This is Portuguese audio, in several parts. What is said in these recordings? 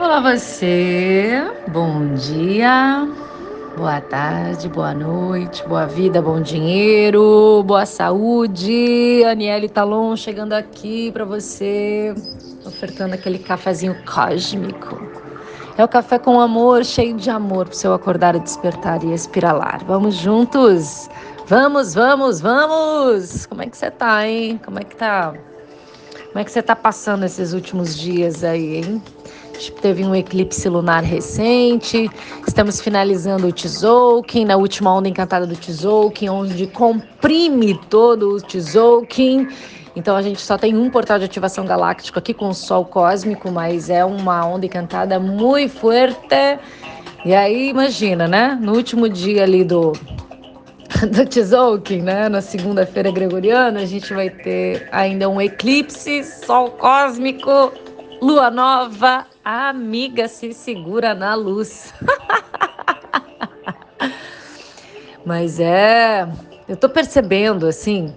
Olá você, bom dia, boa tarde, boa noite, boa vida, bom dinheiro, boa saúde. Aniele Talon chegando aqui para você, ofertando aquele cafezinho cósmico. É o café com amor, cheio de amor para seu acordar, despertar e espiralar. Vamos juntos? Vamos, vamos, vamos! Como é que você tá, hein? Como é que tá? Como é que você tá passando esses últimos dias aí, hein? Teve um eclipse lunar recente, estamos finalizando o Tzolk'in, na última onda encantada do Tzolk'in, onde comprime todo o Tzolk'in. Então a gente só tem um portal de ativação galáctico aqui com o Sol cósmico, mas é uma onda encantada muito forte. E aí imagina, né? No último dia ali do do Tzolk'in, né? Na segunda-feira gregoriana, a gente vai ter ainda um eclipse, sol cósmico, lua nova, amiga se segura na luz. Mas é, eu tô percebendo assim,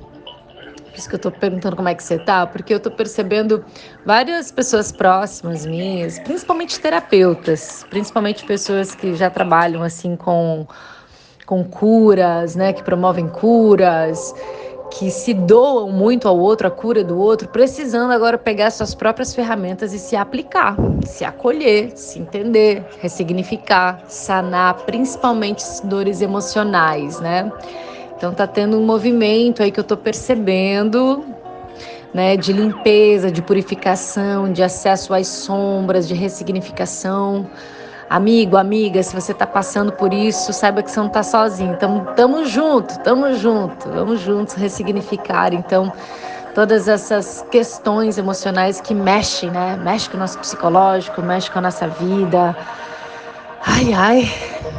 por isso que eu tô perguntando como é que você tá, porque eu tô percebendo várias pessoas próximas minhas, principalmente terapeutas, principalmente pessoas que já trabalham assim com com curas, né, que promovem curas, que se doam muito ao outro, a cura do outro, precisando agora pegar suas próprias ferramentas e se aplicar, se acolher, se entender, ressignificar, sanar, principalmente dores emocionais, né? Então tá tendo um movimento aí que eu tô percebendo, né, de limpeza, de purificação, de acesso às sombras, de ressignificação Amigo, amiga, se você está passando por isso, saiba que você não está sozinho. Tamo, tamo junto, tamo junto, vamos juntos ressignificar. Então, todas essas questões emocionais que mexem, né? Mexe com o nosso psicológico, mexe com a nossa vida. Ai, ai,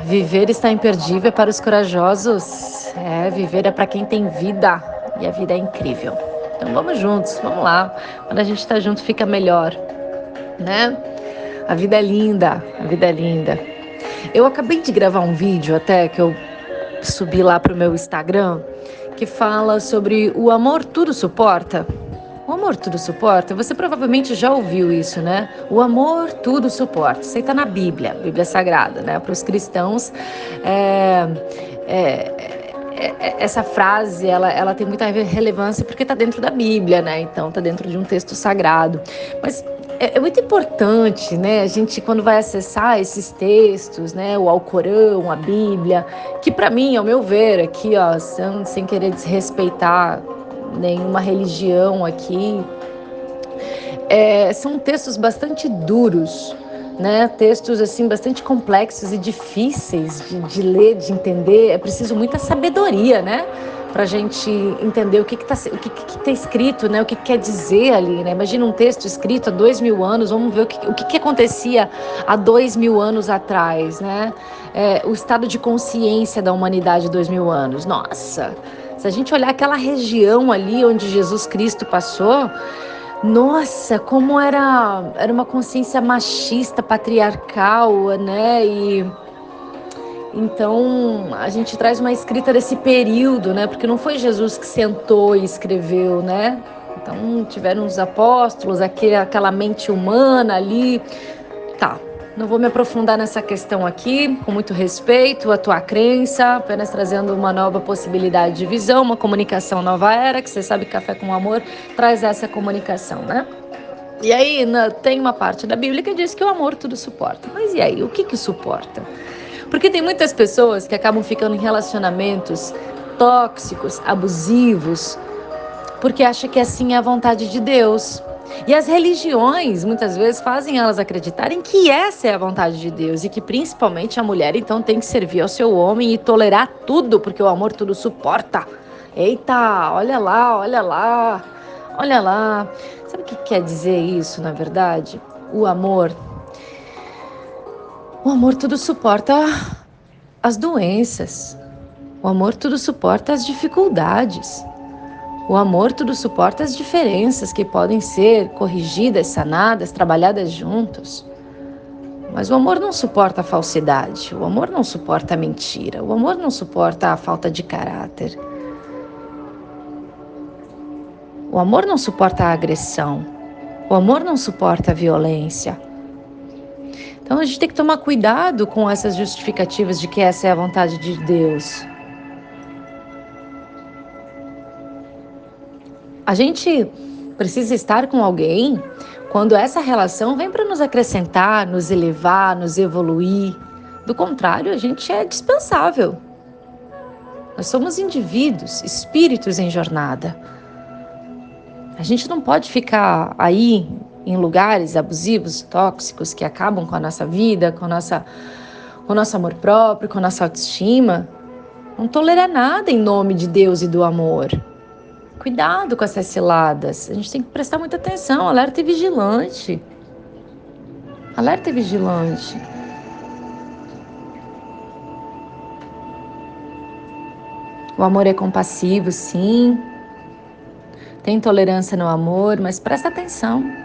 viver está imperdível para os corajosos. É, viver é para quem tem vida e a vida é incrível. Então vamos juntos, vamos lá. Quando a gente está junto fica melhor, né? A vida é linda, a vida é linda. Eu acabei de gravar um vídeo até que eu subi lá pro meu Instagram que fala sobre o amor tudo suporta. O amor tudo suporta. Você provavelmente já ouviu isso, né? O amor tudo suporta. Isso aí tá na Bíblia, Bíblia Sagrada, né? Para os cristãos, é, é, é, essa frase ela, ela tem muita relevância porque está dentro da Bíblia, né? Então está dentro de um texto sagrado. Mas é, é, muito importante, né? A gente quando vai acessar esses textos, né? O Alcorão, a Bíblia, que para mim, ao meu ver, aqui, ó, sem, sem querer desrespeitar nenhuma religião aqui, é, são textos bastante duros, né? Textos assim bastante complexos e difíceis de, de ler, de entender. É preciso muita sabedoria, né? Para a gente entender o que está o que, que tá escrito, né? O que, que, quer dizer ali, né? Imagina um texto escrito há dois mil anos, vamos ver o que, o que, que acontecia há dois mil anos atrás, né? É, o estado de consciência da humanidade dois mil anos. Nossa, se a gente olhar aquela região ali onde Jesus Cristo passou, nossa, como era, era uma consciência machista, patriarcal, né? E então, a gente traz uma escrita desse período, né? Porque não foi Jesus que sentou e escreveu, né? Então, tiveram os apóstolos, aquele, aquela mente humana ali. Tá, não vou me aprofundar nessa questão aqui, com muito respeito à tua crença, apenas trazendo uma nova possibilidade de visão, uma comunicação nova era, que você sabe que Café com Amor traz essa comunicação, né? E aí tem uma parte da Bíblia que diz que o amor tudo suporta. Mas e aí, o que que suporta? Porque tem muitas pessoas que acabam ficando em relacionamentos tóxicos, abusivos, porque acha que assim é a vontade de Deus. E as religiões muitas vezes fazem elas acreditarem que essa é a vontade de Deus e que principalmente a mulher então tem que servir ao seu homem e tolerar tudo, porque o amor tudo suporta. Eita, olha lá, olha lá, olha lá. Sabe o que quer dizer isso, na verdade? O amor o amor tudo suporta as doenças. O amor tudo suporta as dificuldades. O amor tudo suporta as diferenças que podem ser corrigidas, sanadas, trabalhadas juntos. Mas o amor não suporta a falsidade, o amor não suporta a mentira, o amor não suporta a falta de caráter. O amor não suporta a agressão, o amor não suporta a violência. Então a gente tem que tomar cuidado com essas justificativas de que essa é a vontade de Deus. A gente precisa estar com alguém quando essa relação vem para nos acrescentar, nos elevar, nos evoluir. Do contrário, a gente é dispensável. Nós somos indivíduos, espíritos em jornada. A gente não pode ficar aí em lugares abusivos, tóxicos, que acabam com a nossa vida, com, nossa, com o nosso amor próprio, com a nossa autoestima. Não tolerar nada em nome de Deus e do amor. Cuidado com essas ciladas. A gente tem que prestar muita atenção, alerta e vigilante. Alerta e vigilante. O amor é compassivo, sim. Tem tolerância no amor, mas presta atenção.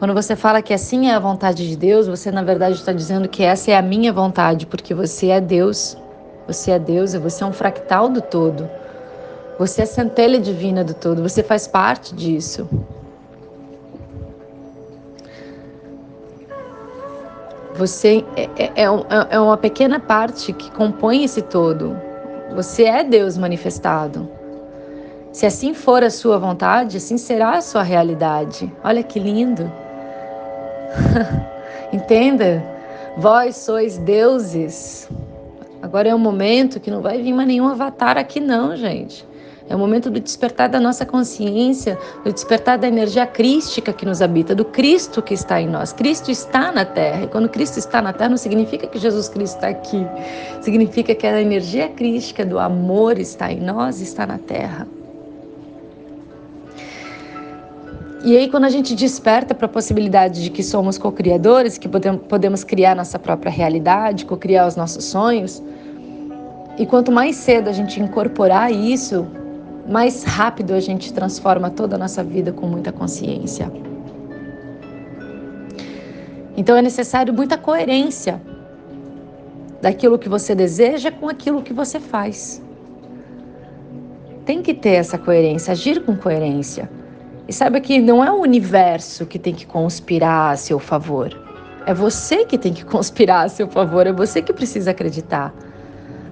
Quando você fala que assim é a vontade de Deus, você na verdade está dizendo que essa é a minha vontade, porque você é Deus. Você é Deus e você é um fractal do todo. Você é centelha divina do todo, você faz parte disso. Você é, é, é, é uma pequena parte que compõe esse todo. Você é Deus manifestado. Se assim for a sua vontade, assim será a sua realidade. Olha que lindo. Entenda? Vós sois deuses. Agora é um momento que não vai vir mais nenhum avatar aqui, não, gente. É o momento do despertar da nossa consciência, do despertar da energia crística que nos habita, do Cristo que está em nós. Cristo está na Terra. E quando Cristo está na Terra, não significa que Jesus Cristo está aqui. Significa que a energia crística do amor está em nós, está na Terra. E aí, quando a gente desperta para a possibilidade de que somos co-criadores, que podemos criar nossa própria realidade, co-criar os nossos sonhos, e quanto mais cedo a gente incorporar isso, mais rápido a gente transforma toda a nossa vida com muita consciência. Então é necessário muita coerência daquilo que você deseja com aquilo que você faz. Tem que ter essa coerência, agir com coerência. E saiba que não é o universo que tem que conspirar a seu favor. É você que tem que conspirar a seu favor, é você que precisa acreditar.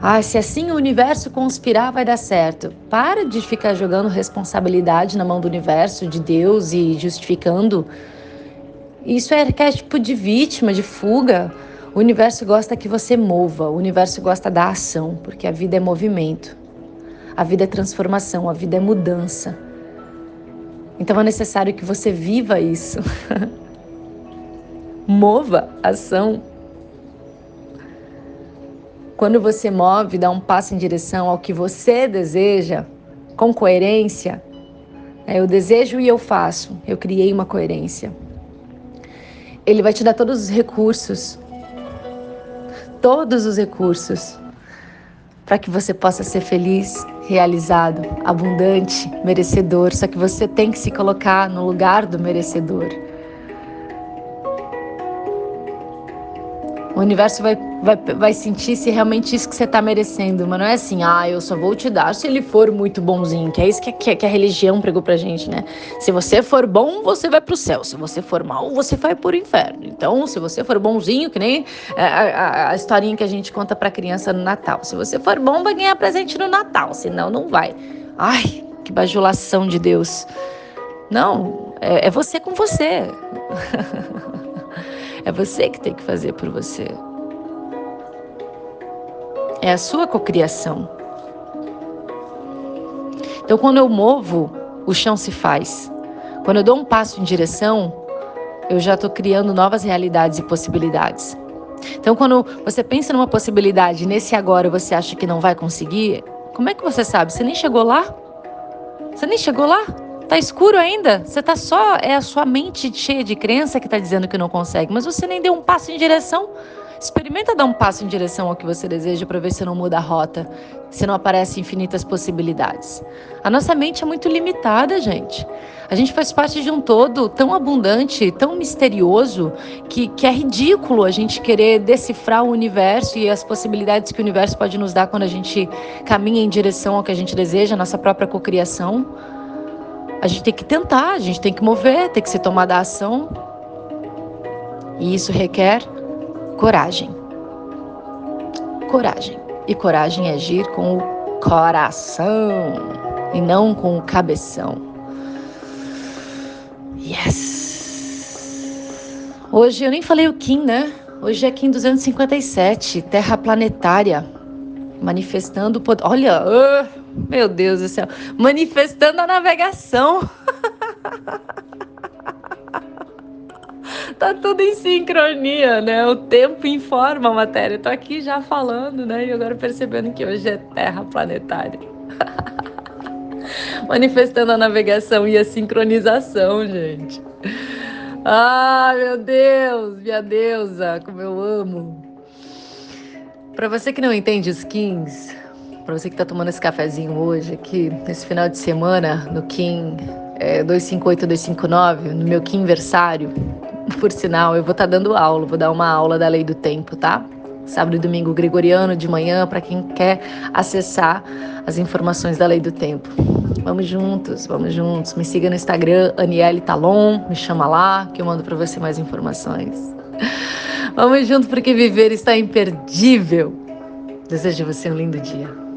Ah, se assim o universo conspirar vai dar certo. Para de ficar jogando responsabilidade na mão do universo, de Deus e justificando. Isso é arquétipo de vítima, de fuga. O universo gosta que você mova, o universo gosta da ação, porque a vida é movimento. A vida é transformação, a vida é mudança. Então é necessário que você viva isso. Mova ação. Quando você move, dá um passo em direção ao que você deseja, com coerência, é, eu desejo e eu faço, eu criei uma coerência. Ele vai te dar todos os recursos, todos os recursos, para que você possa ser feliz, realizado, abundante, merecedor. Só que você tem que se colocar no lugar do merecedor. O universo vai, vai, vai sentir se realmente isso que você está merecendo. Mas não é assim, ah, eu só vou te dar se ele for muito bonzinho. Que é isso que, que, que a religião pregou pra gente, né? Se você for bom, você vai pro céu. Se você for mal, você vai pro inferno. Então, se você for bonzinho, que nem a, a, a historinha que a gente conta pra criança no Natal. Se você for bom, vai ganhar presente no Natal. Senão, não vai. Ai, que bajulação de Deus. Não, é, é você com você. É você que tem que fazer por você. É a sua cocriação. Então, quando eu movo, o chão se faz. Quando eu dou um passo em direção, eu já estou criando novas realidades e possibilidades. Então, quando você pensa numa possibilidade, nesse agora você acha que não vai conseguir, como é que você sabe? Você nem chegou lá? Você nem chegou lá? Tá escuro ainda? Você tá só é a sua mente cheia de crença que está dizendo que não consegue, mas você nem deu um passo em direção. Experimenta dar um passo em direção ao que você deseja para ver se não muda a rota, se não aparecem infinitas possibilidades. A nossa mente é muito limitada, gente. A gente faz parte de um todo tão abundante, tão misterioso, que, que é ridículo a gente querer decifrar o universo e as possibilidades que o universo pode nos dar quando a gente caminha em direção ao que a gente deseja, a nossa própria cocriação. A gente tem que tentar, a gente tem que mover, tem que se tomar da ação. E isso requer coragem. Coragem. E coragem é agir com o coração e não com o cabeção. Yes! Hoje eu nem falei o Kim, né? Hoje é Kim 257, Terra Planetária, manifestando o poder. Olha, uh, meu Deus do céu, manifestando a navegação. tá tudo em sincronia, né? O tempo informa a matéria. Eu tô aqui já falando, né? E agora percebendo que hoje é Terra planetária. Manifestando a navegação e a sincronização, gente. Ah, meu Deus, minha deusa, como eu amo. Para você que não entende skins, para você que tá tomando esse cafezinho hoje aqui, nesse final de semana, no Kim é, 258, 259, no meu Kim versário, por sinal, eu vou estar tá dando aula, vou dar uma aula da lei do tempo, tá? Sábado e domingo gregoriano de manhã, para quem quer acessar as informações da lei do tempo. Vamos juntos, vamos juntos. Me siga no Instagram, Aniele Talon, me chama lá que eu mando para você mais informações. Vamos juntos porque viver está imperdível. Desejo você um lindo dia.